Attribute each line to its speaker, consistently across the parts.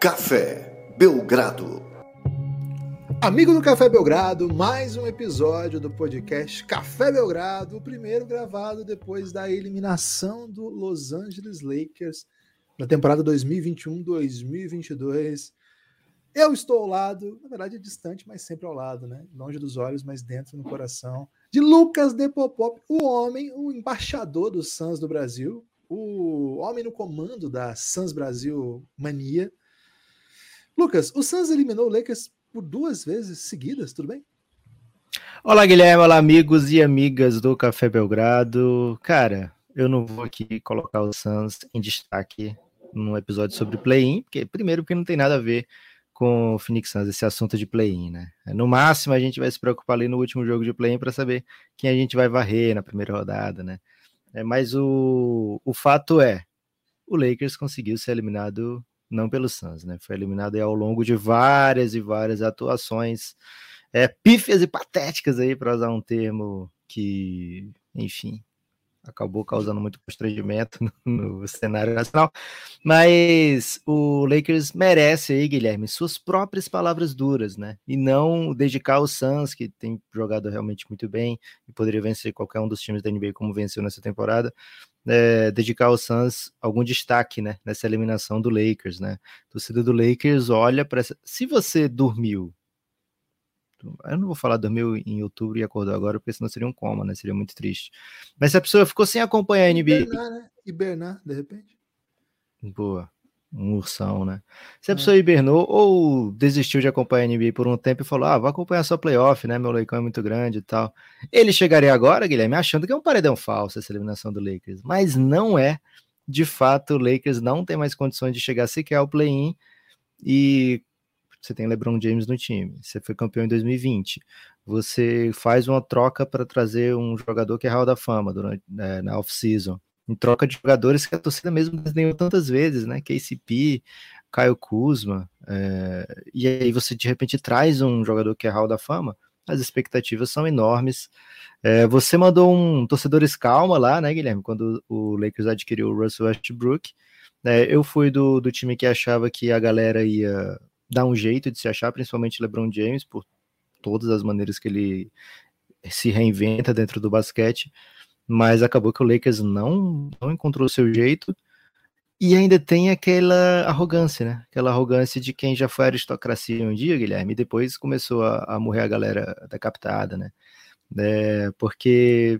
Speaker 1: Café Belgrado.
Speaker 2: Amigo do Café Belgrado, mais um episódio do podcast Café Belgrado, o primeiro gravado depois da eliminação do Los Angeles Lakers na temporada 2021-2022. Eu estou ao lado, na verdade é distante, mas sempre ao lado, né? Longe dos olhos, mas dentro no coração, de Lucas Depopop, o homem, o embaixador dos Suns do Brasil, o homem no comando da Suns Brasil Mania. Lucas, o Suns eliminou o Lakers por duas vezes seguidas, tudo bem?
Speaker 3: Olá, Guilherme, olá, amigos e amigas do Café Belgrado. Cara, eu não vou aqui colocar o Suns em destaque num episódio sobre play-in, porque primeiro porque não tem nada a ver com o Phoenix Suns, esse assunto de play-in, né? No máximo a gente vai se preocupar ali no último jogo de play-in para saber quem a gente vai varrer na primeira rodada, né? É, mas o, o fato é, o Lakers conseguiu ser eliminado não pelo Suns, né? Foi eliminado ao longo de várias e várias atuações é, pífias e patéticas aí, para usar um termo que, enfim, acabou causando muito constrangimento no, no, cenário nacional. Mas o Lakers merece aí, Guilherme, suas próprias palavras duras, né? E não dedicar ao Suns, que tem jogado realmente muito bem e poderia vencer qualquer um dos times da NBA como venceu nessa temporada. É, dedicar ao Suns algum destaque, né? Nessa eliminação do Lakers, né? A torcida do Lakers olha para essa. Se você dormiu eu não vou falar dormiu em outubro e acordou agora, porque senão seria um coma, né? Seria muito triste. Mas se a pessoa ficou sem acompanhar a NBA.
Speaker 2: Hibernar, né? Hibernar, de repente.
Speaker 3: Boa. Um ursão, né? Se a é. pessoa hibernou ou desistiu de acompanhar a NBA por um tempo e falou: Ah, vou acompanhar só playoff, né? Meu leicão é muito grande e tal. Ele chegaria agora, Guilherme, achando que é um paredão falso essa eliminação do Lakers. Mas não é. De fato, o Lakers não tem mais condições de chegar sequer ao play-in. E você tem LeBron James no time, você foi campeão em 2020, você faz uma troca para trazer um jogador que é Hall da Fama durante, é, na off-season, em troca de jogadores que a torcida mesmo desenhou tantas vezes, né? KCP, Caio Kuzma, é, e aí você de repente traz um jogador que é Hall da Fama, as expectativas são enormes. É, você mandou um torcedores calma lá, né, Guilherme, quando o Lakers adquiriu o Russell Westbrook. É, eu fui do, do time que achava que a galera ia dá um jeito de se achar, principalmente LeBron James, por todas as maneiras que ele se reinventa dentro do basquete, mas acabou que o Lakers não, não encontrou o seu jeito e ainda tem aquela arrogância, né? Aquela arrogância de quem já foi aristocracia um dia, Guilherme, e depois começou a, a morrer a galera decapitada, né? É, porque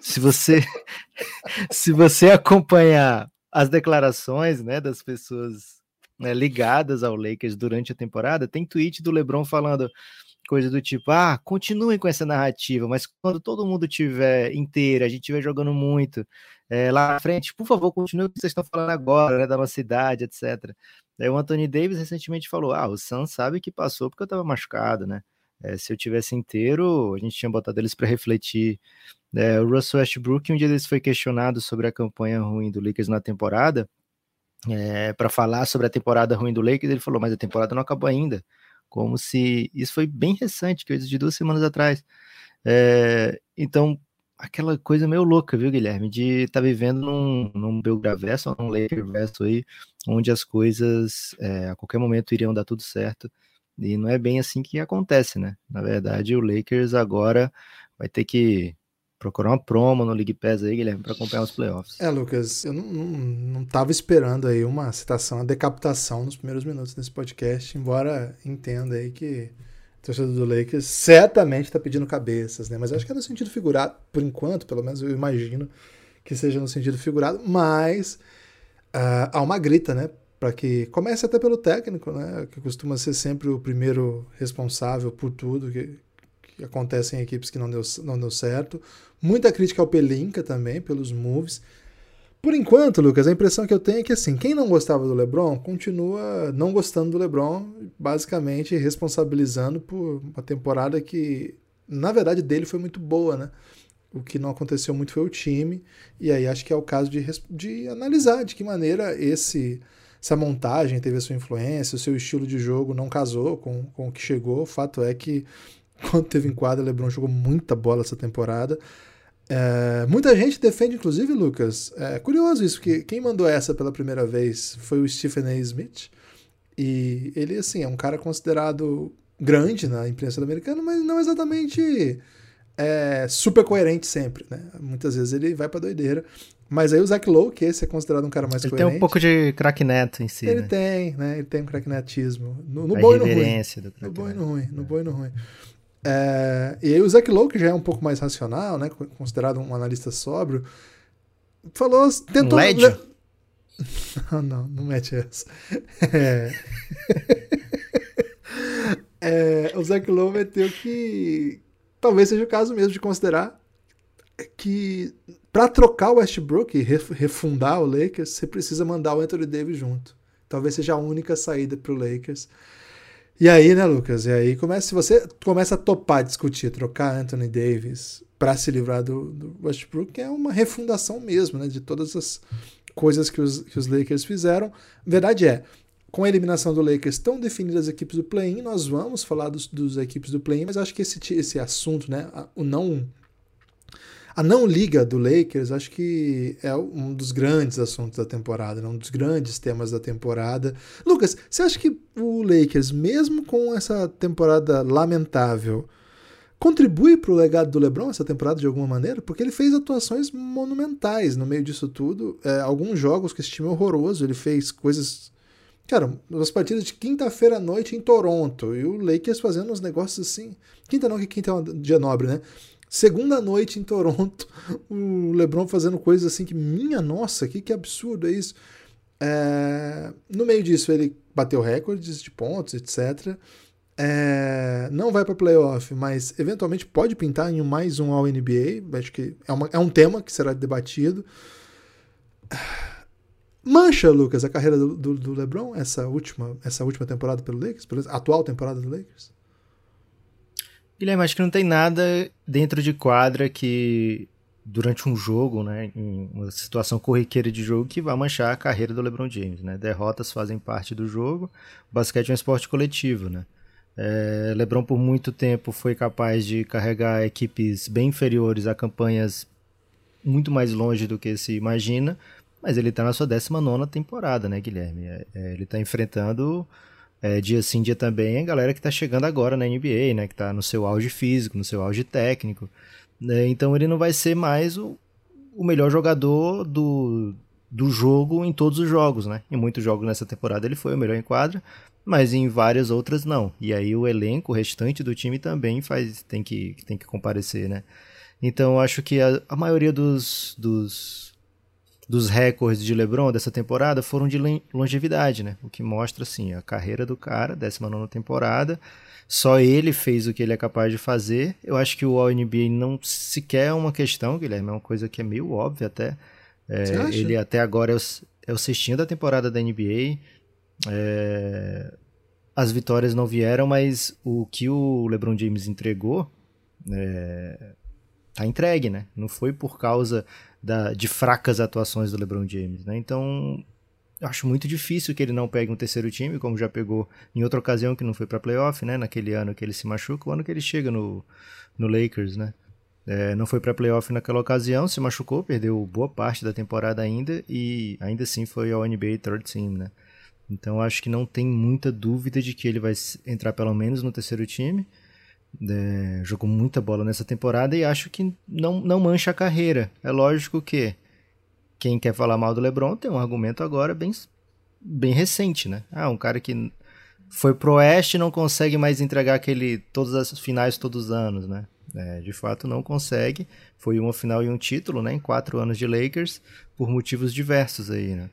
Speaker 3: se você se você acompanhar as declarações né, das pessoas né, ligadas ao Lakers durante a temporada, tem tweet do LeBron falando coisa do tipo, ah, continuem com essa narrativa, mas quando todo mundo tiver inteiro, a gente estiver jogando muito é, lá na frente, por favor, continue o que vocês estão falando agora, né, da nossa cidade, etc. Aí o Anthony Davis recentemente falou, ah, o Sam sabe que passou porque eu estava machucado, né? É, se eu tivesse inteiro, a gente tinha botado eles para refletir. É, o Russell Westbrook, um dia eles foi questionado sobre a campanha ruim do Lakers na temporada, para falar sobre a temporada ruim do Lakers, ele falou, mas a temporada não acabou ainda. Como se. Isso foi bem recente, coisa de duas semanas atrás. É, então, aquela coisa meio louca, viu, Guilherme? De estar tá vivendo num, num Belgraverso ou num Lakerverso aí, onde as coisas é, a qualquer momento iriam dar tudo certo. E não é bem assim que acontece, né? Na verdade, o Lakers agora vai ter que procurar uma promo no League Pass aí, Guilherme, para acompanhar os playoffs.
Speaker 2: É, Lucas, eu não, não, não tava esperando aí uma citação, a decapitação nos primeiros minutos desse podcast, embora entenda aí que o torcedor do Lakers certamente está pedindo cabeças, né? Mas acho que é no sentido figurado, por enquanto, pelo menos eu imagino que seja no sentido figurado, mas uh, há uma grita, né? Para que comece até pelo técnico, né? Que costuma ser sempre o primeiro responsável por tudo que, que acontece em equipes que não deu, não deu certo. Muita crítica ao Pelinka também, pelos moves. Por enquanto, Lucas, a impressão que eu tenho é que assim, quem não gostava do LeBron continua não gostando do LeBron, basicamente responsabilizando por uma temporada que, na verdade, dele foi muito boa, né? O que não aconteceu muito foi o time, e aí acho que é o caso de, de analisar de que maneira esse essa montagem teve a sua influência, o seu estilo de jogo não casou com, com o que chegou. O fato é que, quando teve em quadra, o LeBron jogou muita bola essa temporada. É, muita gente defende, inclusive, Lucas. É curioso isso, porque quem mandou essa pela primeira vez foi o Stephen A. Smith. E ele, assim, é um cara considerado grande na imprensa americana, mas não exatamente é, super coerente sempre, né? Muitas vezes ele vai pra doideira. Mas aí o Zach Lowe, que esse é considerado um cara mais
Speaker 3: ele
Speaker 2: coerente.
Speaker 3: Ele tem um pouco de cracknet em si,
Speaker 2: Ele
Speaker 3: né?
Speaker 2: tem, né? Ele tem um cracknetismo. No, no bom e no ruim.
Speaker 3: Do
Speaker 2: no bom e no ruim. No bom e no ruim. É, e aí o Zach Lowe, que já é um pouco mais racional, né? Considerado um analista sóbrio, falou... Tentou...
Speaker 3: Um Lédio?
Speaker 2: Não, não, não mete essa. É... é, o Zach Lowe meteu que talvez seja o caso mesmo de considerar que para trocar o Westbrook e refundar o Lakers, você precisa mandar o Anthony Davis junto. Talvez seja a única saída para o Lakers. E aí, né, Lucas? E aí começa, se você começa a topar discutir, trocar Anthony Davis para se livrar do, do, Westbrook, é uma refundação mesmo, né, de todas as coisas que os, que os Lakers fizeram. Verdade é, com a eliminação do Lakers estão definidas as equipes do play-in, nós vamos falar dos, dos equipes do play-in, mas acho que esse, esse assunto, né, o não a não liga do Lakers, acho que é um dos grandes assuntos da temporada, né? um dos grandes temas da temporada. Lucas, você acha que o Lakers, mesmo com essa temporada lamentável, contribui para o legado do LeBron essa temporada de alguma maneira? Porque ele fez atuações monumentais no meio disso tudo. É, alguns jogos que esse time é horroroso, ele fez coisas. Cara, as partidas de quinta-feira à noite em Toronto e o Lakers fazendo uns negócios assim. Quinta não, que quinta é um dia nobre, né? Segunda noite em Toronto, o LeBron fazendo coisas assim que, minha nossa, que, que absurdo é isso. É, no meio disso, ele bateu recordes de pontos, etc. É, não vai para playoff, mas eventualmente pode pintar em mais um All-NBA. Acho que é, uma, é um tema que será debatido. Mancha, Lucas, a carreira do, do, do, LeBron, essa última, essa última temporada pelo Lakers, a atual temporada do Lakers?
Speaker 3: Guilherme, acho que não tem nada dentro de quadra que durante um jogo, né, uma situação corriqueira de jogo que vai manchar a carreira do LeBron James, né? Derrotas fazem parte do jogo. O basquete é um esporte coletivo, né? É, LeBron por muito tempo foi capaz de carregar equipes bem inferiores a campanhas muito mais longe do que se imagina, mas ele está na sua 19 temporada, né, Guilherme? É, é, ele está enfrentando é, dia sim, dia também, a galera que está chegando agora na NBA, né? Que está no seu auge físico, no seu auge técnico. Né, então ele não vai ser mais o, o melhor jogador do, do jogo em todos os jogos, né? Em muitos jogos nessa temporada ele foi o melhor em quadra, mas em várias outras não. E aí o elenco, o restante do time também faz, tem que, tem que comparecer, né? Então acho que a, a maioria dos, dos dos recordes de LeBron dessa temporada foram de longevidade, né? O que mostra assim a carreira do cara, 19 temporada. Só ele fez o que ele é capaz de fazer. Eu acho que o All-NBA não sequer é uma questão, Guilherme, é uma coisa que é meio óbvia até. É, ele até agora é o, é o cestinho da temporada da NBA. É, as vitórias não vieram, mas o que o LeBron James entregou é, tá entregue, né? Não foi por causa da, de fracas atuações do LeBron James, né? Então, eu acho muito difícil que ele não pegue um terceiro time, como já pegou em outra ocasião que não foi para playoff, né? Naquele ano que ele se machuca, o ano que ele chega no, no Lakers, né? É, não foi para playoff naquela ocasião, se machucou, perdeu boa parte da temporada ainda e ainda assim foi ao NBA Third Team, né? Então acho que não tem muita dúvida de que ele vai entrar pelo menos no terceiro time. É, jogou muita bola nessa temporada e acho que não, não mancha a carreira. É lógico que quem quer falar mal do LeBron tem um argumento agora bem, bem recente, né? Ah, um cara que foi pro Oeste e não consegue mais entregar aquele todas as finais todos os anos, né? É, de fato não consegue. Foi uma final e um título, né? Em quatro anos de Lakers por motivos diversos aí, né?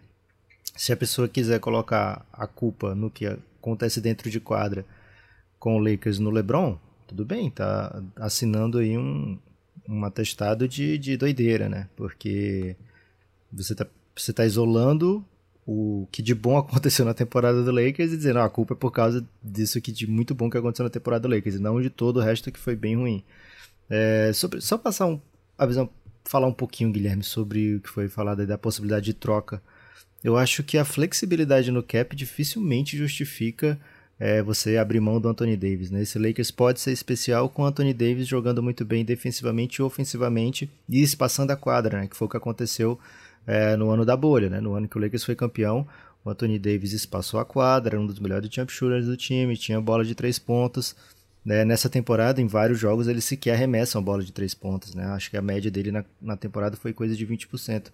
Speaker 3: Se a pessoa quiser colocar a culpa no que acontece dentro de quadra com o Lakers no LeBron, tudo bem, tá assinando aí um, um atestado de, de doideira, né? Porque você tá, você tá isolando o que de bom aconteceu na temporada do Lakers e dizendo ah, a culpa é por causa disso que de muito bom que aconteceu na temporada do Lakers e não de todo o resto que foi bem ruim. É, sobre, só passar um, a visão, falar um pouquinho, Guilherme, sobre o que foi falado aí da possibilidade de troca. Eu acho que a flexibilidade no cap dificilmente justifica é você abrir mão do Anthony Davis. Né? Esse Lakers pode ser especial com o Anthony Davis jogando muito bem defensivamente e ofensivamente e espaçando a quadra, né? que foi o que aconteceu é, no ano da bolha, né? no ano que o Lakers foi campeão. O Anthony Davis espaçou a quadra, era um dos melhores jump shooters do time, tinha bola de três pontos. Né? Nessa temporada, em vários jogos, ele sequer arremessa uma bola de três pontos. Né? Acho que a média dele na, na temporada foi coisa de 20%.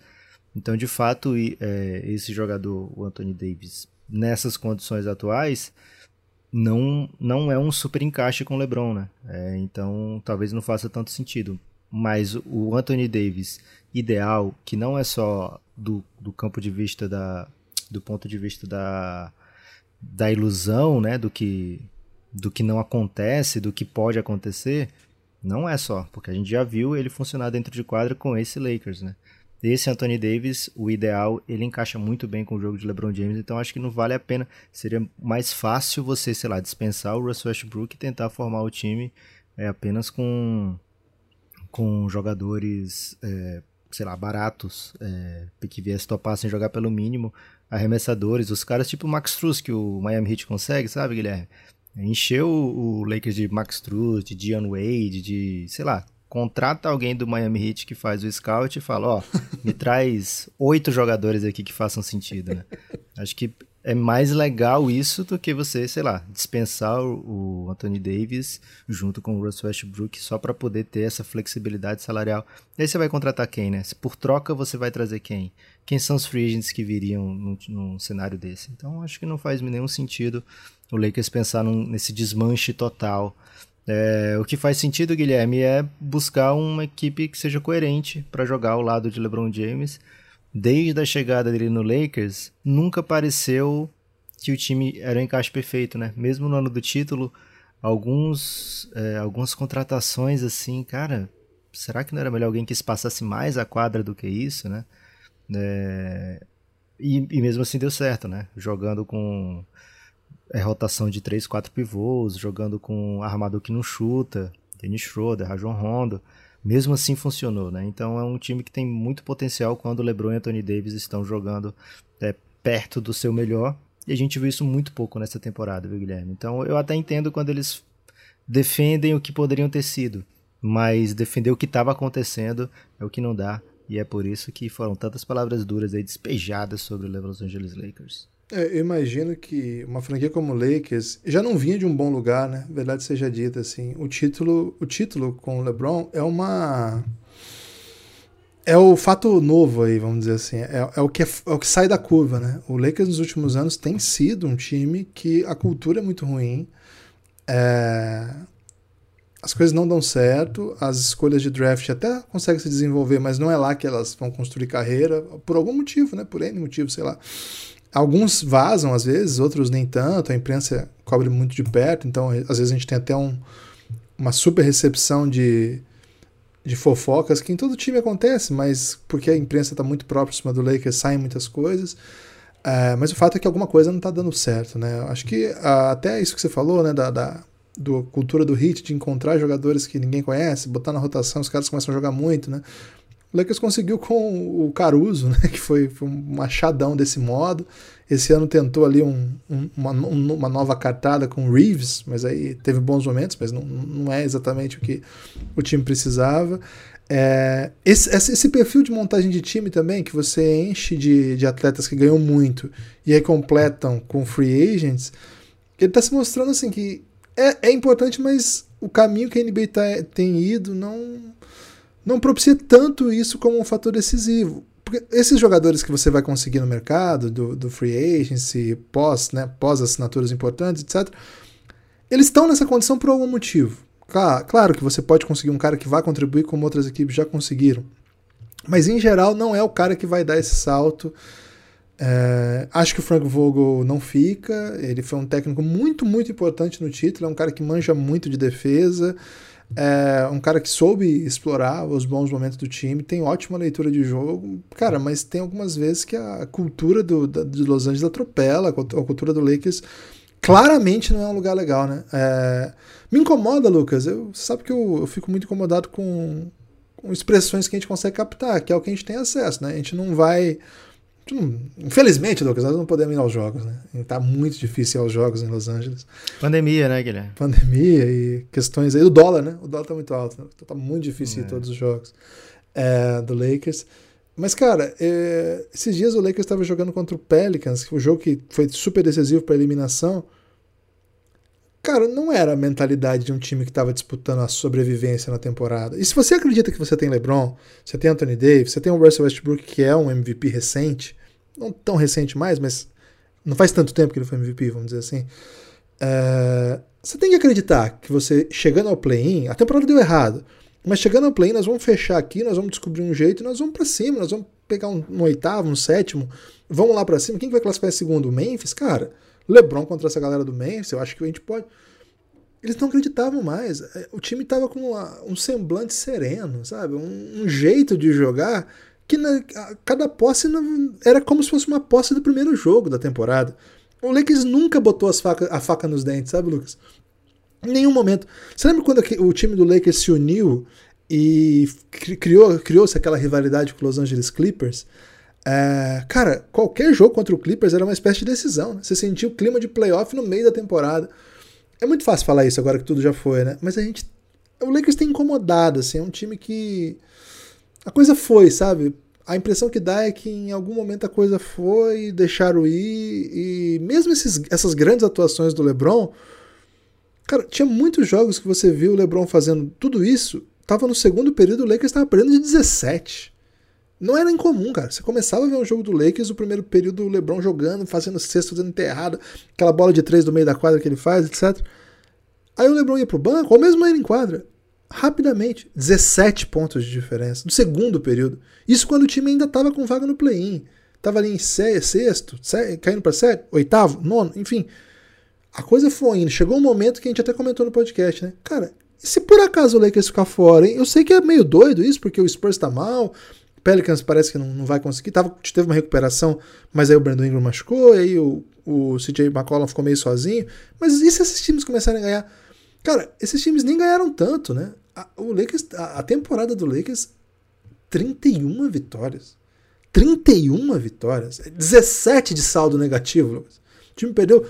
Speaker 3: Então, de fato, é, esse jogador, o Anthony Davis, nessas condições atuais, não, não é um super encaixe com o LeBron, né? É, então, talvez não faça tanto sentido. Mas o Anthony Davis ideal, que não é só do, do campo de vista da, do ponto de vista da, da ilusão, né, do que do que não acontece, do que pode acontecer, não é só, porque a gente já viu ele funcionar dentro de quadra com esse Lakers, né? Esse Anthony Davis, o ideal, ele encaixa muito bem com o jogo de LeBron James, então acho que não vale a pena. Seria mais fácil você, sei lá, dispensar o Russell Westbrook e tentar formar o time é, apenas com, com jogadores, é, sei lá, baratos, é, que viesse topar sem jogar pelo mínimo, arremessadores, os caras tipo o Max Struz que o Miami Heat consegue, sabe, Guilherme? Encheu o Lakers de Max Struz, de Dion Wade, de, sei lá, contrata alguém do Miami Heat que faz o scout e fala, ó, me traz oito jogadores aqui que façam sentido, né? Acho que é mais legal isso do que você, sei lá, dispensar o Anthony Davis junto com o Russell Westbrook só para poder ter essa flexibilidade salarial. E aí você vai contratar quem, né? Se por troca você vai trazer quem? Quem são os free agents que viriam num, num cenário desse? Então acho que não faz nenhum sentido o Lakers pensar num, nesse desmanche total. É, o que faz sentido, Guilherme, é buscar uma equipe que seja coerente para jogar ao lado de LeBron James desde a chegada dele no Lakers, nunca pareceu que o time era um encaixe perfeito, né? Mesmo no ano do título, alguns, é, algumas contratações assim, cara, será que não era melhor alguém que passasse mais a quadra do que isso, né? É, e, e, mesmo assim deu certo, né? Jogando com é, rotação de 3, 4 pivôs, jogando com armador que não chuta, Dennis Schroeder, Rajon Rondo mesmo assim funcionou, né? Então é um time que tem muito potencial quando LeBron e Anthony Davis estão jogando é, perto do seu melhor. E a gente viu isso muito pouco nessa temporada, viu, Guilherme? Então eu até entendo quando eles defendem o que poderiam ter sido, mas defender o que estava acontecendo é o que não dá. E é por isso que foram tantas palavras duras aí despejadas sobre o Los Angeles Lakers.
Speaker 2: É, eu imagino que uma franquia como Lakers já não vinha de um bom lugar, né? Verdade seja dita, assim. O título, o título com o LeBron é uma é o fato novo aí, vamos dizer assim. É, é, o que é, é, o que sai da curva, né? O Lakers nos últimos anos tem sido um time que a cultura é muito ruim. É, as coisas não dão certo, as escolhas de draft até conseguem se desenvolver, mas não é lá que elas vão construir carreira, por algum motivo, né? Por N motivo, sei lá. Alguns vazam às vezes, outros nem tanto, a imprensa cobre muito de perto, então às vezes a gente tem até um, uma super recepção de, de fofocas, que em todo time acontece, mas porque a imprensa está muito próxima do Lakers, saem muitas coisas. É, mas o fato é que alguma coisa não está dando certo, né? Acho que até isso que você falou, né, da, da do cultura do hit, de encontrar jogadores que ninguém conhece, botar na rotação, os caras começam a jogar muito, né? O Lakers conseguiu com o Caruso, né, que foi, foi um machadão desse modo. Esse ano tentou ali um, um, uma, uma, nova cartada com o Reeves, mas aí teve bons momentos, mas não, não é exatamente o que o time precisava. É, esse, esse, perfil de montagem de time também, que você enche de, de atletas que ganham muito e aí completam com free agents, ele está se mostrando assim que é, é importante, mas o caminho que a NBA tá, tem ido não não propicia tanto isso como um fator decisivo. Porque esses jogadores que você vai conseguir no mercado, do, do free agency, pós, né, pós assinaturas importantes, etc., eles estão nessa condição por algum motivo. Claro, claro que você pode conseguir um cara que vai contribuir como outras equipes já conseguiram. Mas em geral não é o cara que vai dar esse salto. É, acho que o Frank Vogel não fica. Ele foi um técnico muito, muito importante no título. É um cara que manja muito de defesa. É um cara que soube explorar os bons momentos do time, tem ótima leitura de jogo, cara, mas tem algumas vezes que a cultura do, da, de Los Angeles atropela, a cultura do Lakers claramente não é um lugar legal, né? É, me incomoda, Lucas, eu, sabe que eu, eu fico muito incomodado com, com expressões que a gente consegue captar, que é o que a gente tem acesso, né? A gente não vai Infelizmente, Lucas, nós não podemos ir aos jogos, né? Tá muito difícil ir aos jogos em Los Angeles.
Speaker 3: Pandemia, né, Guilherme?
Speaker 2: Pandemia e questões aí. O dólar, né? O dólar tá muito alto. Né? Então tá muito difícil é. ir todos os jogos é, do Lakers. Mas, cara, é, esses dias o Lakers estava jogando contra o Pelicans, o jogo que foi super decisivo para eliminação. Cara, não era a mentalidade de um time que estava disputando a sobrevivência na temporada. E se você acredita que você tem LeBron, você tem Anthony Davis, você tem o Russell Westbrook, que é um MVP recente, não tão recente mais, mas não faz tanto tempo que ele foi MVP, vamos dizer assim. É, você tem que acreditar que você, chegando ao play-in, a temporada deu errado. Mas chegando ao play, nós vamos fechar aqui, nós vamos descobrir um jeito nós vamos para cima, nós vamos pegar um, um, oitavo, um sétimo, vamos lá para cima. Quem que vai classificar em segundo? O Memphis? Cara, LeBron contra essa galera do Memphis, eu acho que a gente pode. Eles não acreditavam mais. É, o time tava com uma, um semblante sereno, sabe? Um, um, jeito de jogar que na, cada posse era como se fosse uma posse do primeiro jogo da temporada. O Lakers nunca botou as faca, a faca nos dentes, sabe, Lucas? Em nenhum momento. Você lembra quando o time do Lakers se uniu e criou, criou-se aquela rivalidade com os Los Angeles Clippers? É, cara, qualquer jogo contra o Clippers era uma espécie de decisão. Né? Você sentia o clima de playoff no meio da temporada. É muito fácil falar isso agora que tudo já foi, né? Mas a gente. O Lakers tem incomodado, assim. É um time que. A coisa foi, sabe? A impressão que dá é que em algum momento a coisa foi, deixaram ir. E mesmo esses, essas grandes atuações do LeBron Cara, tinha muitos jogos que você viu o LeBron fazendo tudo isso. Tava no segundo período, o Lakers estava perdendo de 17. Não era incomum, cara. Você começava a ver um jogo do Lakers, o primeiro período o LeBron jogando, fazendo cesto, fazendo enterrada, aquela bola de três do meio da quadra que ele faz, etc. Aí o LeBron ia pro banco, ou mesmo ele em quadra. Rapidamente, 17 pontos de diferença. No segundo período. Isso quando o time ainda estava com vaga no play-in. Tava ali em sexto, caindo para sétimo, oitavo, nono, enfim a coisa foi indo. Chegou um momento que a gente até comentou no podcast, né? Cara, e se por acaso o Lakers ficar fora, hein? Eu sei que é meio doido isso, porque o Spurs tá mal, Pelicans parece que não, não vai conseguir. Tava, teve uma recuperação, mas aí o Brandon Ingram machucou, e aí o, o CJ McCollum ficou meio sozinho. Mas e se esses times começarem a ganhar? Cara, esses times nem ganharam tanto, né? A, o Lakers, a, a temporada do Lakers, 31 vitórias. 31 vitórias. 17 de saldo negativo, Lucas. O time perdeu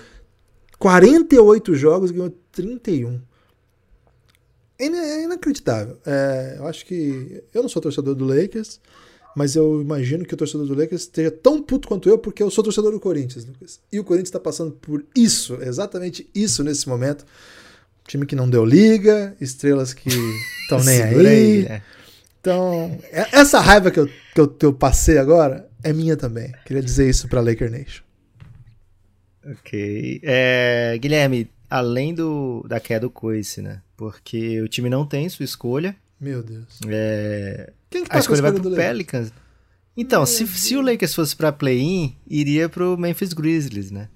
Speaker 2: 48 jogos, ganhou 31. É inacreditável. É, eu acho que. Eu não sou torcedor do Lakers, mas eu imagino que o torcedor do Lakers esteja tão puto quanto eu, porque eu sou torcedor do Corinthians, Lucas. E o Corinthians está passando por isso, exatamente isso nesse momento. Time que não deu liga, estrelas que estão nem aí. aí né? Então, é, essa raiva que eu, que, eu, que eu passei agora é minha também. Queria dizer isso para Laker Nation.
Speaker 3: Ok. É, Guilherme, além do, da queda do Coice, né? Porque o time não tem sua escolha.
Speaker 2: Meu Deus.
Speaker 3: É, Quem que tá a escolha, a escolha vai pro Pelicans. Então, se, se o Lakers fosse para play-in, iria pro Memphis Grizzlies, né?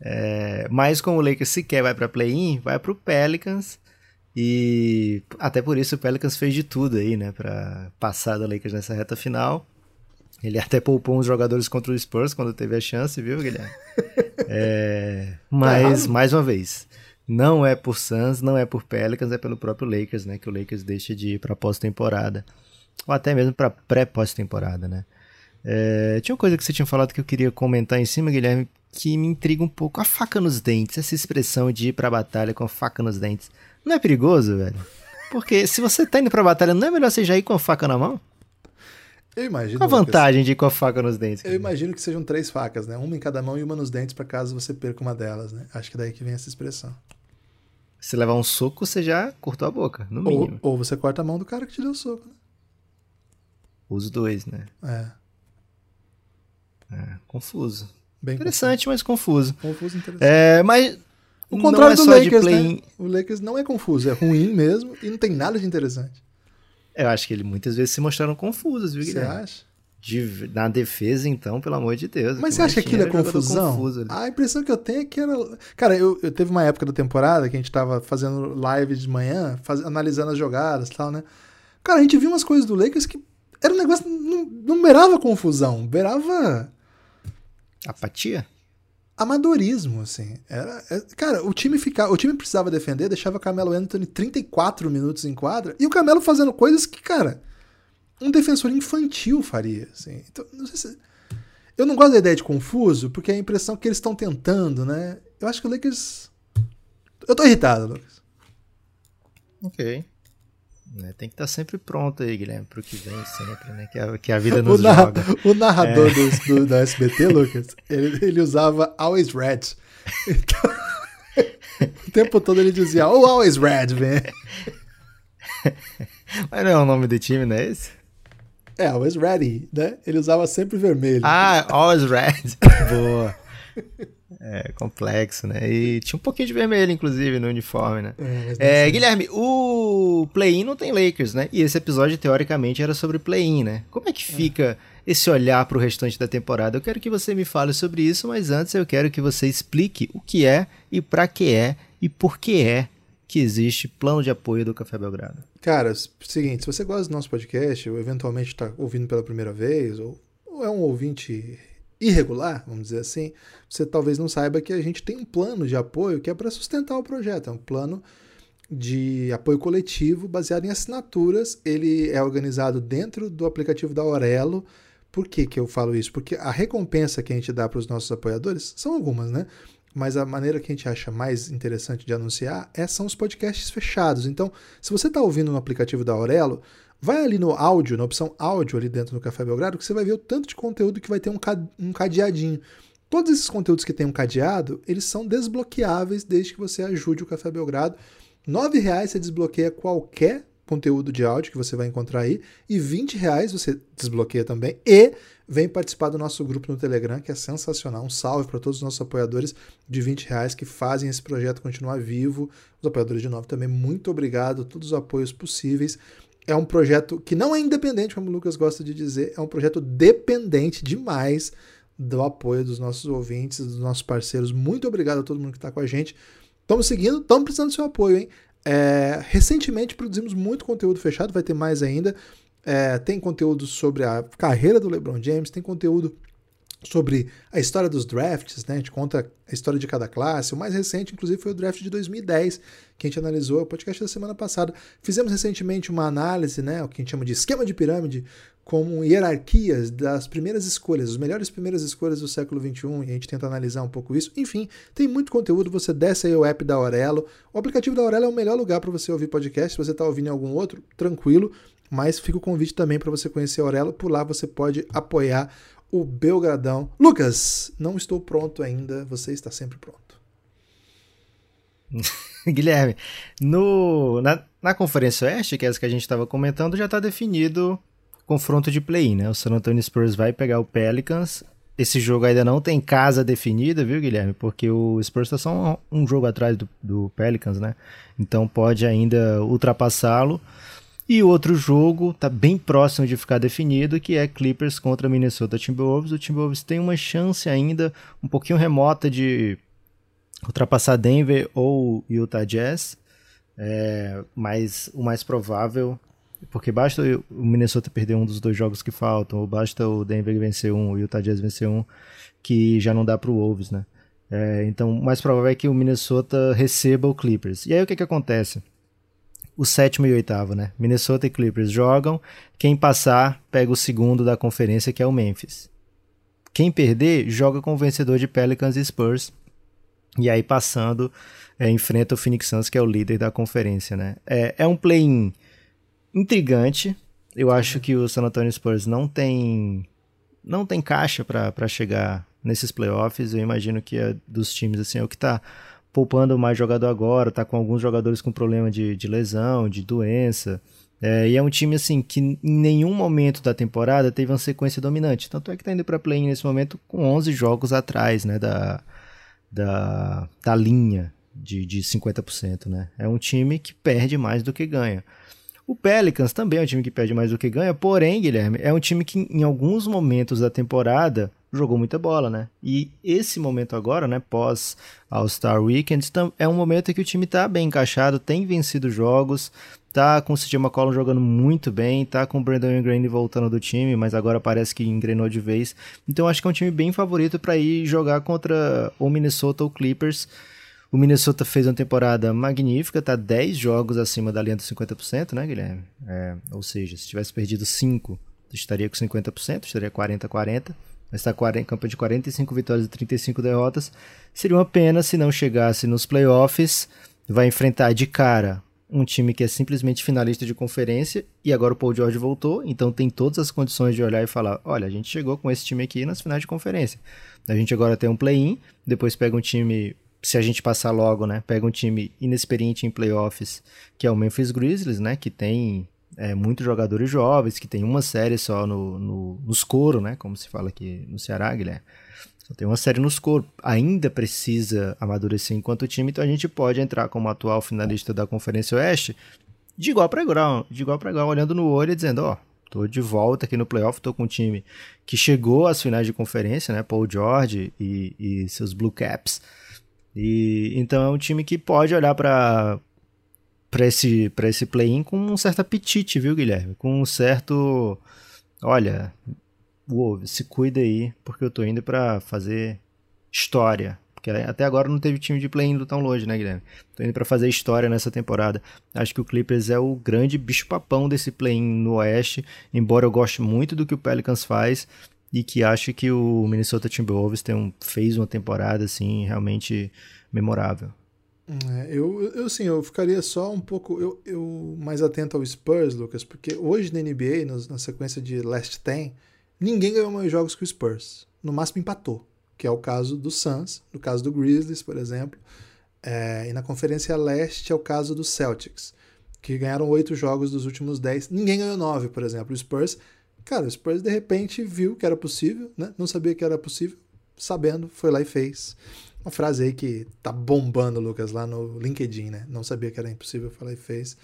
Speaker 3: É, mas como o Lakers sequer vai para play-in, vai pro Pelicans. E até por isso o Pelicans fez de tudo aí, né, para passar do Lakers nessa reta final. Ele até poupou uns jogadores contra o Spurs quando teve a chance, viu, Guilherme? É, mas, mais uma vez, não é por Suns, não é por Pelicans, é pelo próprio Lakers, né? Que o Lakers deixa de ir para pós-temporada. Ou até mesmo para pré-pós-temporada, né? É, tinha uma coisa que você tinha falado que eu queria comentar em cima, Guilherme, que me intriga um pouco. A faca nos dentes, essa expressão de ir pra batalha com a faca nos dentes. Não é perigoso, velho? Porque se você tá indo pra batalha, não é melhor você já ir com a faca na mão?
Speaker 2: Eu imagino.
Speaker 3: Qual a vantagem de ir com a faca nos dentes?
Speaker 2: Eu imagino que sejam três facas, né? Uma em cada mão e uma nos dentes para caso você perca uma delas, né? Acho que daí que vem essa expressão.
Speaker 3: Se levar um soco, você já cortou a boca, no mínimo.
Speaker 2: Ou, ou você corta a mão do cara que te deu o soco, né?
Speaker 3: Os dois, né?
Speaker 2: É.
Speaker 3: é confuso.
Speaker 2: Bem
Speaker 3: interessante, confuso. mas confuso.
Speaker 2: Confuso interessante.
Speaker 3: É, mas
Speaker 2: o contrário é do Lakers, né? O Lakers não é confuso, é ruim mesmo e não tem nada de interessante.
Speaker 3: Eu acho que ele muitas vezes se mostraram confusos, viu, Guilherme?
Speaker 2: Você acha?
Speaker 3: De, na defesa, então, pelo amor de Deus.
Speaker 2: Mas você acha que aquilo é confusão? A impressão que eu tenho é que era. Cara, eu, eu teve uma época da temporada que a gente tava fazendo live de manhã, faz, analisando as jogadas e tal, né? Cara, a gente viu umas coisas do Lakers que era um negócio. Não, não beirava confusão, beirava.
Speaker 3: Apatia?
Speaker 2: Amadorismo, assim. Era, é, cara, o time ficar, o time precisava defender, deixava o Camelo Anthony 34 minutos em quadra e o Camelo fazendo coisas que, cara, um defensor infantil faria, assim. Então, não se eu não gosto da ideia de confuso, porque é a impressão que eles estão tentando, né? Eu acho que o Lakers eu tô irritado, Lucas.
Speaker 3: OK. É, tem que estar tá sempre pronto aí, Guilherme, pro que vem sempre, né? Que a, que a vida nos o joga.
Speaker 2: O narrador é. do, do, da SBT, Lucas, ele, ele usava always red. Então, o tempo todo ele dizia, oh, always red, man.
Speaker 3: Mas não é o nome do time, não é esse?
Speaker 2: É, always ready, né? Ele usava sempre vermelho.
Speaker 3: Ah, always red. Boa. É, complexo, né? E tinha um pouquinho de vermelho, inclusive, no uniforme, né? É, é Guilherme, o play-in não tem Lakers, né? E esse episódio, teoricamente, era sobre play-in, né? Como é que é. fica esse olhar para o restante da temporada? Eu quero que você me fale sobre isso, mas antes eu quero que você explique o que é e para que é e por que é que existe plano de apoio do Café Belgrado.
Speaker 2: Cara, seguinte, se você gosta do nosso podcast, ou eventualmente está ouvindo pela primeira vez, ou, ou é um ouvinte irregular, vamos dizer assim, você talvez não saiba que a gente tem um plano de apoio que é para sustentar o projeto. É um plano de apoio coletivo baseado em assinaturas. Ele é organizado dentro do aplicativo da Aurelo. Por que, que eu falo isso? Porque a recompensa que a gente dá para os nossos apoiadores são algumas, né? Mas a maneira que a gente acha mais interessante de anunciar é, são os podcasts fechados. Então, se você está ouvindo no aplicativo da Aurelo, Vai ali no áudio, na opção áudio ali dentro do Café Belgrado, que você vai ver o tanto de conteúdo que vai ter um, cadeadinho. Todos esses conteúdos que tem um cadeado, eles são desbloqueáveis desde que você ajude o Café Belgrado. R$ reais você desbloqueia qualquer conteúdo de áudio que você vai encontrar aí e 20 reais você desbloqueia também e vem participar do nosso grupo no Telegram que é sensacional. Um salve para todos os nossos apoiadores de 20 reais que fazem esse projeto continuar vivo. Os apoiadores de novo também, muito obrigado, todos os apoios possíveis é um projeto que não é independente, como o Lucas gosta de dizer, é um projeto dependente demais do apoio dos nossos ouvintes, dos nossos parceiros. Muito obrigado a todo mundo que está com a gente. Estamos seguindo, estamos precisando do seu apoio, hein? É, recentemente produzimos muito conteúdo fechado, vai ter mais ainda. É, tem conteúdo sobre a carreira do LeBron James, tem conteúdo sobre a história dos drafts, né? A gente conta a história de cada classe. O mais recente, inclusive, foi o draft de 2010, que a gente analisou, o podcast da semana passada. Fizemos recentemente uma análise, né? O que a gente chama de esquema de pirâmide, como hierarquias das primeiras escolhas, as melhores primeiras escolhas do século XXI, e a gente tenta analisar um pouco isso. Enfim, tem muito conteúdo, você desce aí o app da Aurelo. O aplicativo da Aurelo é o melhor lugar para você ouvir podcast. Se você está ouvindo em algum outro, tranquilo, mas fica o convite também para você conhecer a Aurelo. Por lá você pode apoiar o Belgradão. Lucas, não estou pronto ainda, você está sempre pronto.
Speaker 3: Guilherme, no, na, na Conferência Oeste, que é essa que a gente estava comentando, já está definido confronto de play-in, né? O San Antonio Spurs vai pegar o Pelicans. Esse jogo ainda não tem casa definida, viu, Guilherme? Porque o Spurs está só um, um, jogo atrás do, do Pelicans, né? Então pode ainda ultrapassá-lo. E o outro jogo está bem próximo de ficar definido, que é Clippers contra Minnesota Timberwolves. O Timberwolves tem uma chance ainda um pouquinho remota de ultrapassar Denver ou Utah Jazz, é, mas o mais provável, porque basta o Minnesota perder um dos dois jogos que faltam, ou basta o Denver vencer um, o Utah Jazz vencer um, que já não dá para o Wolves, né? É, então, o mais provável é que o Minnesota receba o Clippers. E aí o que, que acontece? O sétimo e oitavo, né? Minnesota e Clippers jogam. Quem passar pega o segundo da conferência, que é o Memphis. Quem perder joga com o vencedor de Pelicans e Spurs. E aí passando é, enfrenta o Phoenix Suns, que é o líder da conferência, né? É, é um play-in intrigante. Eu acho que o San Antonio Spurs não tem não tem caixa para chegar nesses playoffs. Eu imagino que é dos times assim é o que está poupando mais jogador agora, tá com alguns jogadores com problema de, de lesão, de doença. É, e é um time assim que em nenhum momento da temporada teve uma sequência dominante. Tanto é que tá indo para play nesse momento com 11 jogos atrás, né, da, da, da linha de, de 50%, né? É um time que perde mais do que ganha. O Pelicans também é um time que perde mais do que ganha, porém, Guilherme, é um time que em alguns momentos da temporada jogou muita bola, né? E esse momento agora, né, pós All-Star Weekend, é um momento em que o time tá bem encaixado, tem vencido jogos, tá com o CJ McCollum jogando muito bem, tá com o Brandon Ingram voltando do time, mas agora parece que engrenou de vez. Então acho que é um time bem favorito para ir jogar contra o Minnesota ou Clippers. O Minnesota fez uma temporada magnífica, tá 10 jogos acima da linha dos 50%, né, Guilherme? É, ou seja, se tivesse perdido 5, estaria com 50%, estaria 40-40 em campo de 45 vitórias e 35 derrotas. Seria uma pena se não chegasse nos playoffs. Vai enfrentar de cara um time que é simplesmente finalista de conferência e agora o Paul George voltou, então tem todas as condições de olhar e falar: olha, a gente chegou com esse time aqui nas finais de conferência. A gente agora tem um play-in, depois pega um time, se a gente passar logo, né? Pega um time inexperiente em playoffs, que é o Memphis Grizzlies, né? Que tem é, muitos jogadores jovens, que tem uma série só no, no, nos coro, né? Como se fala aqui no Ceará, Guilherme. Só tem uma série nos coro. Ainda precisa amadurecer enquanto time, então a gente pode entrar como atual finalista da Conferência Oeste de igual para igual, de igual para igual, olhando no olho e dizendo, ó, tô de volta aqui no playoff, tô com um time que chegou às finais de conferência, né? Paul George e, e seus Blue Caps. E então é um time que pode olhar para para esse, esse play-in com um certo apetite, viu, Guilherme? Com um certo. Olha, uou, se cuida aí, porque eu tô indo para fazer história. Porque até agora não teve time de play indo tão longe, né, Guilherme? Tô indo para fazer história nessa temporada. Acho que o Clippers é o grande bicho-papão desse play-in no Oeste, embora eu goste muito do que o Pelicans faz e que acho que o Minnesota Timberwolves tem um, fez uma temporada assim realmente memorável.
Speaker 2: É, eu, eu sim, eu ficaria só um pouco eu, eu mais atento ao Spurs, Lucas, porque hoje na NBA, na, sequência de Last 10, ninguém ganhou mais jogos que o Spurs. No máximo empatou, que é o caso do Suns, no caso do Grizzlies, por exemplo. É, e na Conferência Leste é o caso do Celtics, que ganharam oito jogos dos últimos dez. Ninguém ganhou nove, por exemplo. O Spurs, cara, o Spurs de repente viu que era possível, né? não sabia que era possível, sabendo, foi lá e fez. Uma frase aí que tá bombando, Lucas, lá no LinkedIn, né? Não sabia que era impossível, falar e fez.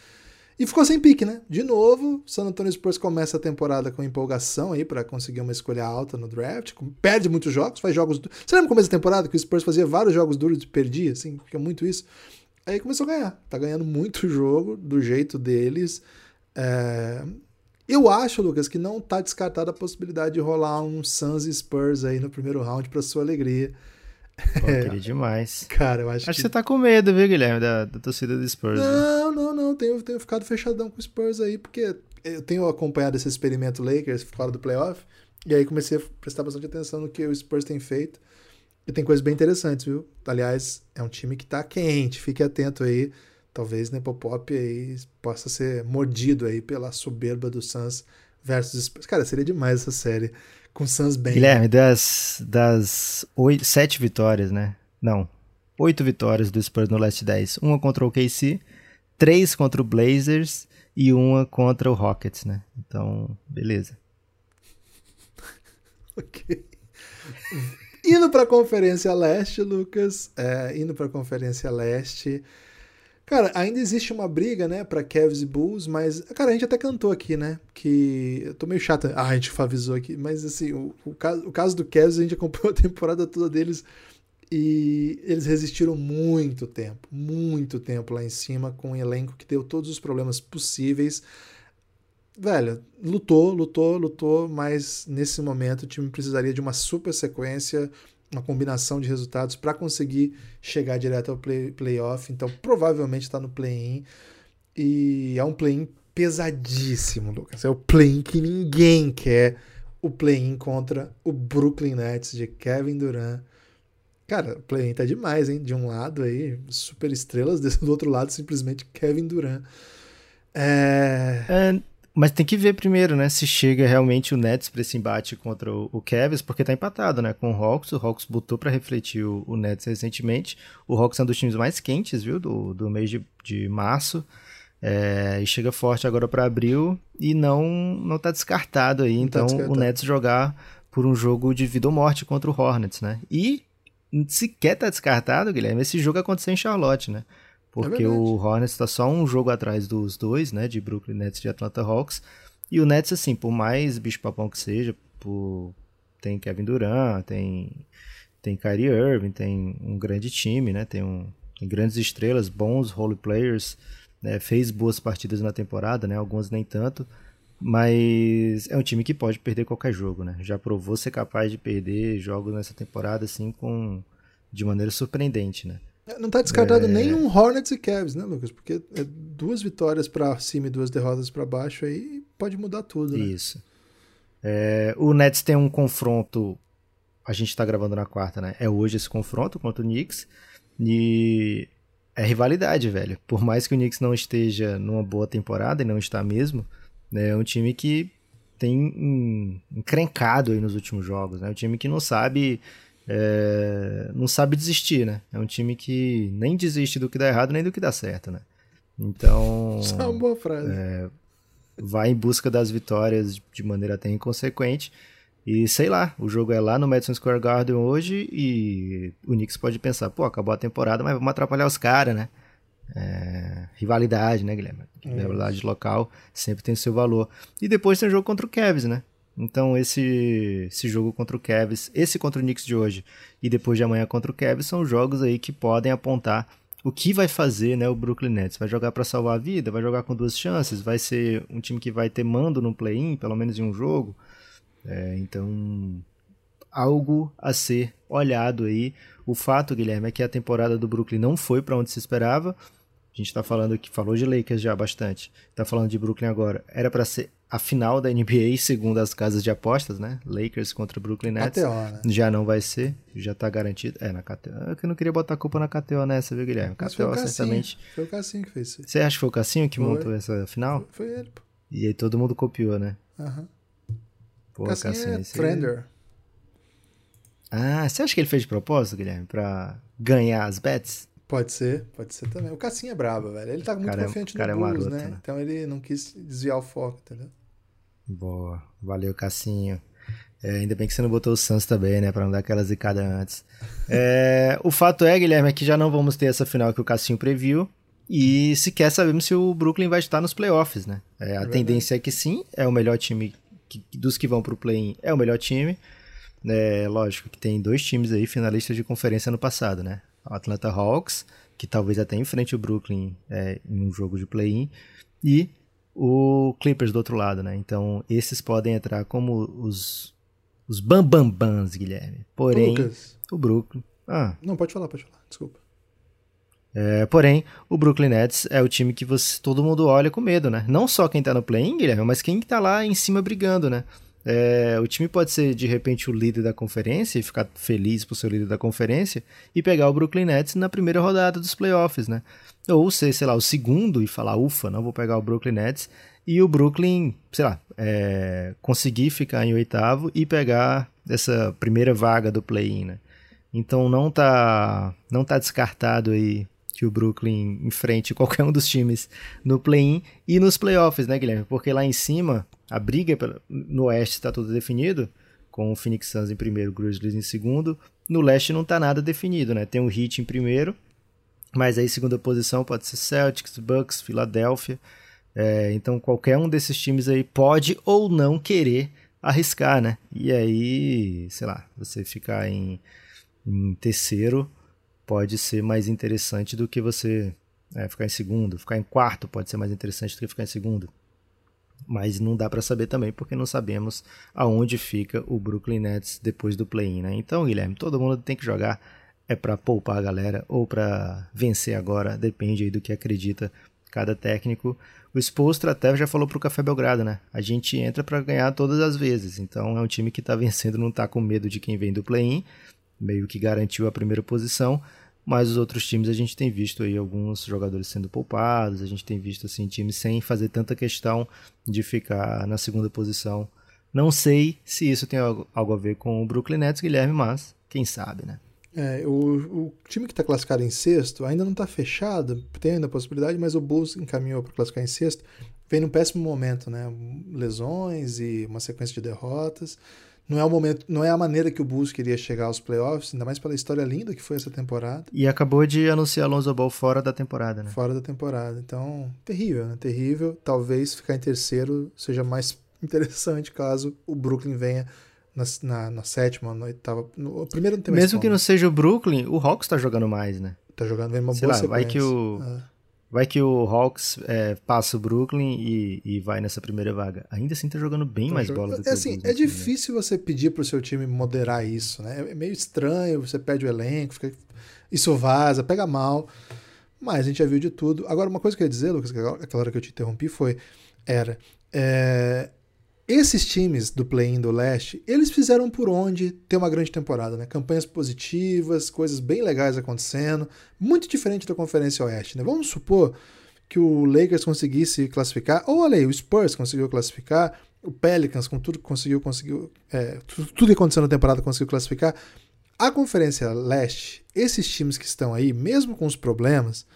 Speaker 2: E ficou sem pique, né? De novo, San Antonio Spurs começa a temporada com empolgação aí para conseguir uma escolha alta no draft. Perde muitos jogos, faz jogos. Você lembra no começo da temporada que o Spurs fazia vários jogos duros e perdia, assim? Fica muito isso. Aí começou a ganhar. Tá ganhando muito jogo do jeito deles. É... Eu acho, Lucas, que não tá descartada a possibilidade de rolar um Suns e Spurs aí no primeiro round para sua alegria.
Speaker 3: Pô, queria demais.
Speaker 2: Cara, eu acho,
Speaker 3: acho que... que você tá com medo, viu, Guilherme, da, da torcida do Spurs.
Speaker 2: Né? Não, né? não, não. Tenho, tenho ficado fechadão com o Spurs aí, porque eu tenho acompanhado esse experimento Lakers fora do playoff, e aí comecei a prestar bastante atenção no que o Spurs tem feito. E tem coisas bem interessantes, viu? Aliás, é um time que tá quente, fique atento aí. Talvez Nepopop aí possa ser mordido aí pela soberba do Suns versus Spurs. Cara, seria demais essa série com o Suns bem.
Speaker 3: Guilherme, das, das oito, sete vitórias, né? Não, oito vitórias do Spurs no Last 10. Uma contra o KC, três contra o Blazers e uma contra o Rockets, né? Então, beleza.
Speaker 2: ok. Indo para a Conferência Leste, Lucas, é, indo para a Conferência Leste, Cara, ainda existe uma briga, né, pra Cavs e Bulls, mas, cara, a gente até cantou aqui, né, que eu tô meio chato, ah, a gente avisou aqui, mas, assim, o, o, caso, o caso do Cavs, a gente acompanhou a temporada toda deles e eles resistiram muito tempo, muito tempo lá em cima, com um elenco que deu todos os problemas possíveis. Velho, lutou, lutou, lutou, mas nesse momento o time precisaria de uma super sequência, uma combinação de resultados para conseguir chegar direto ao play, playoff. Então, provavelmente está no play-in. E é um play-in pesadíssimo, Lucas. É o play-in que ninguém quer. O play-in contra o Brooklyn Nets de Kevin Durant. Cara, o play-in tá demais, hein? De um lado aí, super estrelas, do outro lado, simplesmente Kevin Durant.
Speaker 3: É... é mas tem que ver primeiro, né, se chega realmente o Nets para esse embate contra o, o Cavs, porque tá empatado, né, com o Hawks. O Hawks botou para refletir o, o, Nets recentemente. O Hawks é um dos times mais quentes, viu, do, do mês de, de março. É, e chega forte agora para abril e não não tá descartado aí, tá então tá descartado. o Nets jogar por um jogo de vida ou morte contra o Hornets, né? E sequer tá descartado, Guilherme, esse jogo aconteceu em Charlotte, né? Porque é o Hornets está só um jogo atrás dos dois, né? De Brooklyn Nets e de Atlanta Hawks. E o Nets, assim, por mais bicho-papão que seja, por... tem Kevin Durant, tem, tem Kyrie Irving, tem um grande time, né? Tem, um... tem grandes estrelas, bons role players, né? fez boas partidas na temporada, né? Algumas nem tanto. Mas é um time que pode perder qualquer jogo, né? Já provou ser capaz de perder jogos nessa temporada, assim, com de maneira surpreendente, né?
Speaker 2: Não está descartado é... nem um Hornets e Cavs, né, Lucas? Porque é duas vitórias para cima e duas derrotas para baixo aí pode mudar tudo, né?
Speaker 3: Isso. É, o Nets tem um confronto. A gente está gravando na quarta, né? É hoje esse confronto contra o Knicks. E é rivalidade, velho. Por mais que o Knicks não esteja numa boa temporada, e não está mesmo, né, é um time que tem encrencado aí nos últimos jogos, né? É um time que não sabe é, não sabe desistir, né? É um time que nem desiste do que dá errado nem do que dá certo, né? Então.
Speaker 2: Isso é uma boa frase.
Speaker 3: É, vai em busca das vitórias de maneira até inconsequente. E sei lá, o jogo é lá no Madison Square Garden hoje e o Knicks pode pensar, pô, acabou a temporada, mas vamos atrapalhar os caras, né? É, rivalidade, né, Guilherme? É rivalidade local sempre tem seu valor. E depois tem o jogo contra o Cavs, né? Então esse, esse jogo contra o Cavs, esse contra o Knicks de hoje e depois de amanhã contra o Cavs são jogos aí que podem apontar o que vai fazer né, o Brooklyn Nets. Vai jogar para salvar a vida? Vai jogar com duas chances? Vai ser um time que vai ter mando no play-in, pelo menos em um jogo? É, então, algo a ser olhado aí. O fato, Guilherme, é que a temporada do Brooklyn não foi para onde se esperava. A gente está falando que falou de Lakers já bastante. Está falando de Brooklyn agora. Era para ser a final da NBA, segundo as casas de apostas, né? Lakers contra Brooklyn Nets. KTO, né? Já não vai ser, já está garantido. É, na KTO. Eu que não queria botar a culpa na KTO nessa, viu, Guilherme?
Speaker 2: Mas KTO, foi certamente. Foi o Cassinho que fez isso.
Speaker 3: Você acha que foi o Cassinho que foi. montou essa final?
Speaker 2: Foi, ele, pô.
Speaker 3: E aí todo mundo copiou, né?
Speaker 2: Aham. Uhum.
Speaker 3: Pô, Cassinho, Cassinho
Speaker 2: é Trender.
Speaker 3: Ah, você acha que ele fez de propósito, Guilherme, pra ganhar as bets?
Speaker 2: Pode ser, pode ser também. O Cassinho é brabo, velho. Ele tá muito cara é confiante no é Bulls, maroto, né? né? Então ele não quis desviar o foco, entendeu?
Speaker 3: Boa, valeu, Cassinho. É, ainda bem que você não botou o Suns também, né? Pra não dar aquela zicada antes. É, o fato é, Guilherme, é que já não vamos ter essa final que o Cassinho previu. E sequer sabemos se o Brooklyn vai estar nos playoffs, né? É, a é tendência é que sim, é o melhor time que, dos que vão para o play-in é o melhor time. É, lógico que tem dois times aí finalistas de conferência no passado, né? O Atlanta Hawks, que talvez até enfrente o Brooklyn é, em um jogo de play-in, e o Clippers do outro lado, né? Então, esses podem entrar como os os bambambans, Guilherme. Porém, Lucas. o Brooklyn... Ah.
Speaker 2: Não, pode falar, pode falar. Desculpa.
Speaker 3: É, porém, o Brooklyn Nets é o time que você, todo mundo olha com medo, né? Não só quem tá no play-in, Guilherme, mas quem tá lá em cima brigando, né? É, o time pode ser, de repente, o líder da conferência e ficar feliz por ser o líder da conferência e pegar o Brooklyn Nets na primeira rodada dos playoffs, né? Ou ser, sei lá, o segundo e falar, ufa, não vou pegar o Brooklyn Nets e o Brooklyn, sei lá, é, conseguir ficar em oitavo e pegar essa primeira vaga do play-in, né? Então não tá, não tá descartado aí que o Brooklyn enfrente qualquer um dos times no play-in e nos playoffs, né, Guilherme? Porque lá em cima, a briga no oeste está tudo definido, com o Phoenix Suns em primeiro, o Grizzlies em segundo. No leste não está nada definido, né? Tem o Heat em primeiro, mas aí segunda posição pode ser Celtics, Bucks, Philadelphia. É, então qualquer um desses times aí pode ou não querer arriscar, né? E aí, sei lá, você ficar em, em terceiro pode ser mais interessante do que você é, ficar em segundo. Ficar em quarto pode ser mais interessante do que ficar em segundo. Mas não dá para saber também, porque não sabemos aonde fica o Brooklyn Nets depois do play-in, né? Então, Guilherme, todo mundo tem que jogar é para poupar a galera ou para vencer agora, depende aí do que acredita cada técnico. O Spolstra até já falou pro Café Belgrado, né? A gente entra para ganhar todas as vezes. Então é um time que tá vencendo, não tá com medo de quem vem do play-in, meio que garantiu a primeira posição mas os outros times a gente tem visto aí alguns jogadores sendo poupados, a gente tem visto assim times sem fazer tanta questão de ficar na segunda posição. Não sei se isso tem algo, a ver com o Brooklyn Nets, Guilherme, mas quem sabe, né?
Speaker 2: É, o, o time que está classificado em sexto ainda não está fechado, tem ainda a possibilidade, mas o Bulls encaminhou para classificar em sexto. Vem num péssimo momento, né? Lesões e uma sequência de derrotas não é o momento, não é a maneira que o Bulls queria chegar aos playoffs, ainda mais pela história linda que foi essa temporada.
Speaker 3: E acabou de anunciar Alonso Ball fora da temporada, né?
Speaker 2: Fora da temporada. Então, terrível, né? Terrível. Talvez ficar em terceiro seja mais interessante caso o Brooklyn venha na, na, na sétima, na oitava. No, primeiro não tem
Speaker 3: mais Mesmo que não seja o Brooklyn, o Hawks tá jogando mais, né?
Speaker 2: Tá jogando vem uma Sei boa lá,
Speaker 3: sequência. Vai que o. É Vai que o Hawks é, passa o Brooklyn e, e, vai nessa primeira vaga. Ainda assim tá jogando bem tá mais bola do que
Speaker 2: é, assim, É difícil você pedir pro seu time moderar isso, né? É meio estranho, você pede o elenco, fica... isso vaza, pega mal. Mas a gente já viu de tudo. Agora, uma coisa que eu ia dizer, Lucas, aquela hora que eu te interrompi foi, era, é, esses times do play-in do leste, eles fizeram por onde ter uma grande temporada, né? Campanhas positivas, coisas bem legais acontecendo, muito diferente da Conferência Oeste, né? Vamos supor que o Lakers conseguisse classificar, ou olha aí, o Spurs conseguiu classificar, o Pelicans com tudo que conseguiu, conseguiu, é, tudo, que aconteceu na temporada conseguiu classificar. A Conferência Leste, esses times que estão aí, mesmo com os problemas,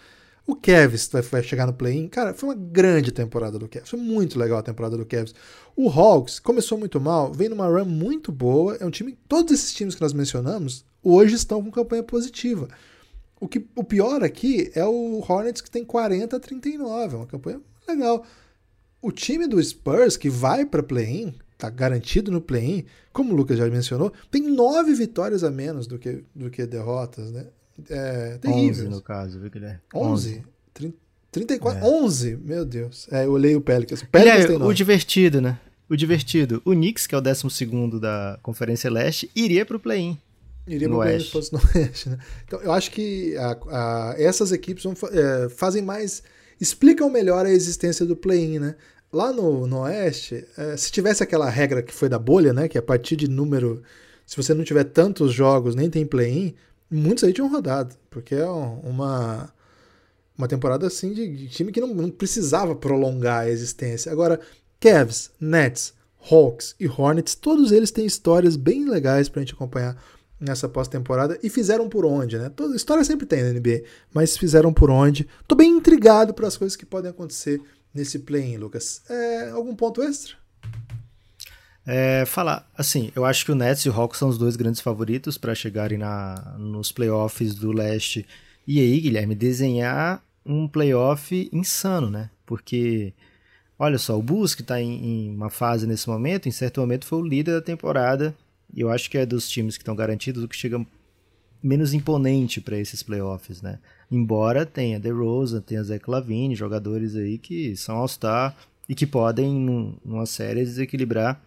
Speaker 2: o Cavs vai, chegar no play-in. Cara, foi uma grande temporada do Cavs. Foi muito legal a temporada do Cavs. O Hawks começou muito mal, vem numa run muito boa. É um time. Todos esses times que nós mencionamos hoje estão com campanha positiva. O, que, o pior aqui é o Hornets que tem 40 a 39. É uma campanha legal. O time do Spurs, que vai para play-in, tá garantido no play-in, como o Lucas já mencionou, tem nove vitórias a menos do que, do que derrotas, né?
Speaker 3: É, terrível. 11 no caso, viu, Guilherme?
Speaker 2: 11? 11. 34, é. 11, meu Deus. É, eu olhei o Pelicans. O Pelicans
Speaker 3: tem 9. O divertido, né? O divertido. O Knicks, que é o 12 da Conferência Leste, iria pro play-in.
Speaker 2: Iria pro play-in se fosse no Oeste, né? Então, eu acho que a, a, essas equipes vão, é, fazem mais... Explicam melhor a existência do play-in, né? Lá no, no Oeste, é, se tivesse aquela regra que foi da bolha, né? Que a partir de número... Se você não tiver tantos jogos, nem tem play-in, muitos aí tinham rodado, porque é uma, uma temporada assim de, de time que não, não, precisava prolongar a existência. Agora, Cavs, Nets, Hawks e Hornets, todos eles têm histórias bem legais pra gente acompanhar nessa pós-temporada e fizeram por onde, né? Toda história sempre tem na NBA, mas fizeram por onde. Tô bem intrigado para as coisas que podem acontecer nesse play-in, Lucas. É, algum ponto extra?
Speaker 3: É, falar, assim, eu acho que o Nets e o Hawks são os dois grandes favoritos para chegarem na, nos playoffs do leste. E aí, Guilherme, desenhar um playoff insano, né? Porque, olha só, o Bulls que está em, em, uma fase nesse momento, em certo momento foi o líder da temporada. E eu acho que é dos times que estão garantidos o que chega menos imponente para esses playoffs, né? Embora tenha Rosa, tenha Zach Lavine, jogadores aí que são All-Star e que podem, num, numa série, desequilibrar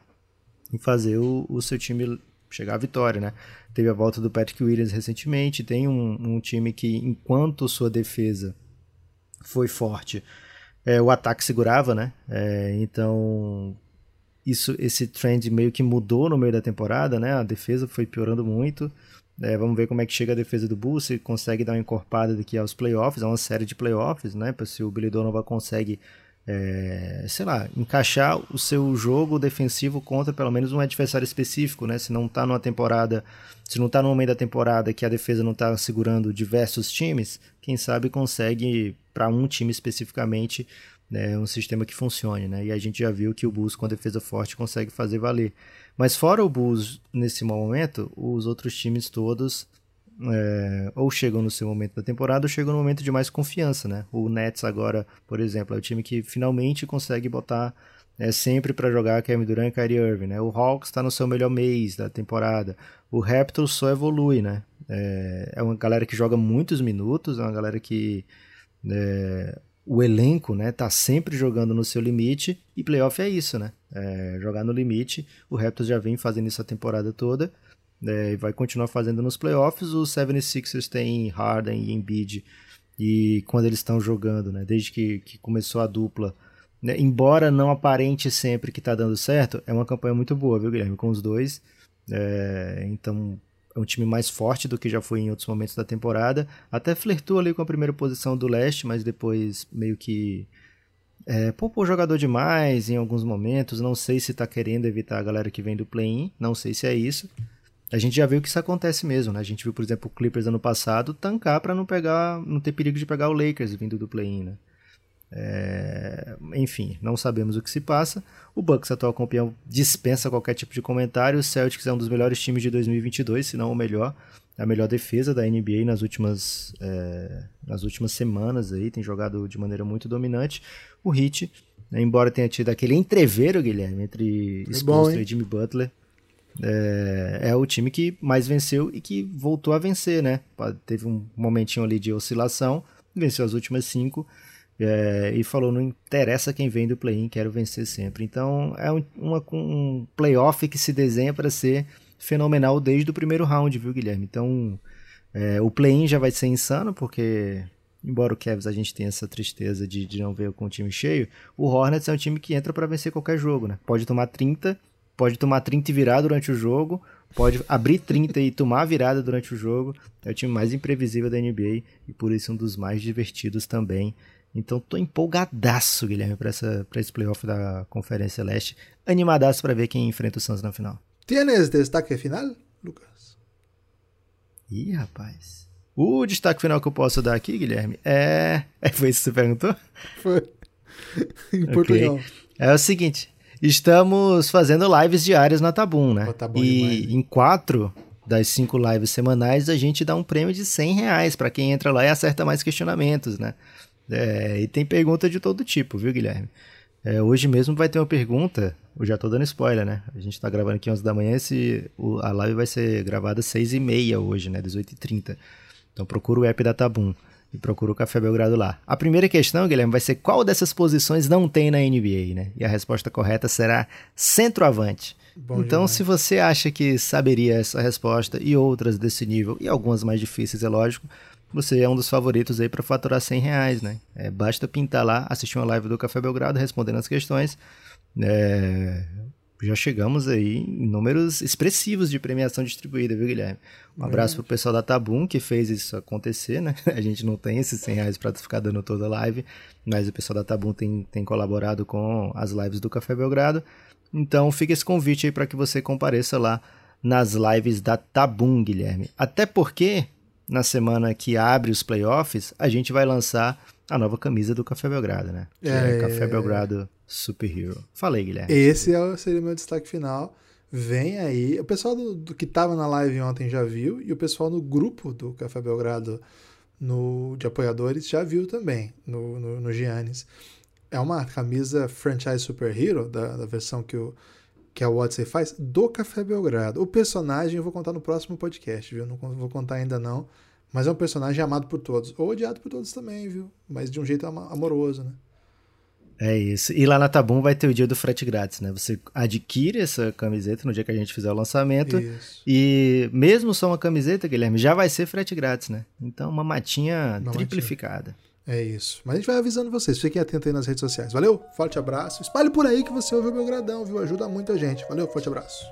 Speaker 3: e fazer o, o, seu time chegar à vitória, né? Teve a volta do Patrick Williams recentemente, tem um, um time que, enquanto sua defesa foi forte, é, o ataque segurava, né? É, então, isso, esse trend meio que mudou no meio da temporada, né? A defesa foi piorando muito. É, vamos ver como é que chega a defesa do Bulls, se consegue dar uma encorpada daqui aos playoffs, é uma série de playoffs, né? Se o Billy Donovan consegue é, sei lá, encaixar o seu jogo defensivo contra pelo menos um adversário específico, né? Se não está numa temporada, se não está no momento da temporada que a defesa não está segurando diversos times, quem sabe consegue para um time especificamente né, um sistema que funcione, né? E a gente já viu que o Bulls com a defesa forte consegue fazer valer. Mas fora o Bulls nesse momento, os outros times todos é, ou chegam no seu momento da temporada ou chegam no momento de mais confiança, né? O Nets agora, por exemplo, é o time que finalmente consegue botar é, sempre para jogar Kevin Durant e Kyrie Irving, né? O Hawks está no seu melhor mês da temporada. O Raptors só evolui, né? É, é, uma galera que joga muitos minutos, é uma galera que é, o elenco, né, tá sempre jogando no seu limite e playoff é isso, né? É, jogar no limite. O Raptors já vem fazendo isso a temporada toda é, e vai continuar fazendo nos playoffs. Os 76ers têm Harden e Embiid e quando eles estão jogando, né, desde que, que começou a dupla, né, embora não aparente sempre que está dando certo, é uma campanha muito boa, viu, Guilherme, com os dois. É, então é um time mais forte do que já foi em outros momentos da temporada. Até flertou ali com a primeira posição do leste, mas depois meio que é, poupou jogador demais em alguns momentos. Não sei se está querendo evitar a galera que vem do play-in, não sei se é isso. A gente já viu que isso acontece mesmo, né? A gente viu, por exemplo, o Clippers ano passado tancar para não pegar, não ter perigo de pegar o Lakers vindo do play-in, né? É... Enfim, não sabemos o que se passa. O Bucks, atual campeão, dispensa qualquer tipo de comentário. O Celtics é um dos melhores times de 2022, se não o melhor. É a melhor defesa da NBA nas últimas, é... nas últimas semanas aí, tem jogado de maneira muito dominante. O Heat, né, embora tenha tido aquele entreveiro, Guilherme, entre Spolstra e Jimmy Butler, é, é, o time que mais venceu e que voltou a vencer, né? Teve um momentinho ali de oscilação, venceu as últimas cinco é, e falou: não interessa quem vem do play-in, quero vencer sempre. Então é um, uma, um playoff que se desenha para ser fenomenal desde o primeiro round, viu, Guilherme? Então é, o play-in já vai ser insano, porque embora o Cavs a gente tenha essa tristeza de, de não ver com o time cheio, o Hornets é um time que entra para vencer qualquer jogo, né? Pode tomar 30, pode tomar 30 e virar durante o jogo, pode abrir 30 e tomar virada durante o jogo. É o time mais imprevisível da NBA e por isso um dos mais divertidos também. Então tô empolgadaço, Guilherme, para esse playoff da Conferência Leste. Animadaço para ver quem enfrenta o Suns na final.
Speaker 2: Tienes destaque final, Lucas?
Speaker 3: Ih, rapaz. O destaque final que eu posso dar aqui, Guilherme, é. é foi isso que você perguntou?
Speaker 2: Foi. em okay. Portugal.
Speaker 3: É o seguinte: estamos fazendo lives diárias na Tabum, né? Tá e demais, em quatro das cinco lives semanais a gente dá um prêmio de 100 reais para quem entra lá e acerta mais questionamentos, né? É, e tem pergunta de todo tipo, viu, Guilherme? É, hoje mesmo vai ter uma pergunta, eu já tô dando spoiler, né? A gente tá gravando aqui 11 da manhã, esse, o, a live vai ser gravada às 6 e meia hoje, né? 18h30. Então procura o app da Tabum e procura o Café Belgrado lá. A primeira questão, Guilherme, vai ser qual dessas posições não tem na NBA, né? E a resposta correta será centroavante. Bom então, demais. se você acha que saberia essa resposta e outras desse nível, e algumas mais difíceis, é lógico, você é um dos favoritos aí para faturar 100 reais, né? É, basta pintar lá, assistir uma live do Café Belgrado, respondendo as questões. É, já chegamos aí em números expressivos de premiação distribuída, viu, Guilherme? Um abraço para o pessoal da Tabum que fez isso acontecer, né? A gente não tem esses 100 reais para ficar dando toda a live, mas o pessoal da Tabum tem, tem colaborado com as lives do Café Belgrado. Então fica esse convite aí para que você compareça lá nas lives da Tabum, Guilherme. Até porque na semana que abre os playoffs, a gente vai lançar a nova camisa do Café Belgrado, né? Que é, é Café Belgrado Superhero. Falei, Guilherme.
Speaker 2: Esse é, seria o meu destaque final. Vem aí. O pessoal do, do que estava na live ontem já viu, e o pessoal no grupo do Café Belgrado no, de apoiadores já viu também, no, no, no Giannis. É uma camisa franchise Superhero, da, da versão que o que a Odyssey faz, do Café Belgrado. O personagem eu vou contar no próximo podcast, viu? Não vou contar ainda não. Mas é um personagem amado por todos. Ou odiado por todos também, viu? Mas de um jeito amoroso, né?
Speaker 3: É isso. E lá na Tabum vai ter o dia do frete grátis, né? Você adquire essa camiseta no dia que a gente fizer o lançamento. Isso. E mesmo só uma camiseta, Guilherme, já vai ser frete grátis, né? Então, uma matinha uma triplificada. Matinha.
Speaker 2: É isso. Mas a gente vai avisando vocês. Fiquem atentos aí nas redes sociais. Valeu? Forte abraço. Espalhe por aí que você ouve o meu gradão, viu? Ajuda muita gente. Valeu, forte abraço.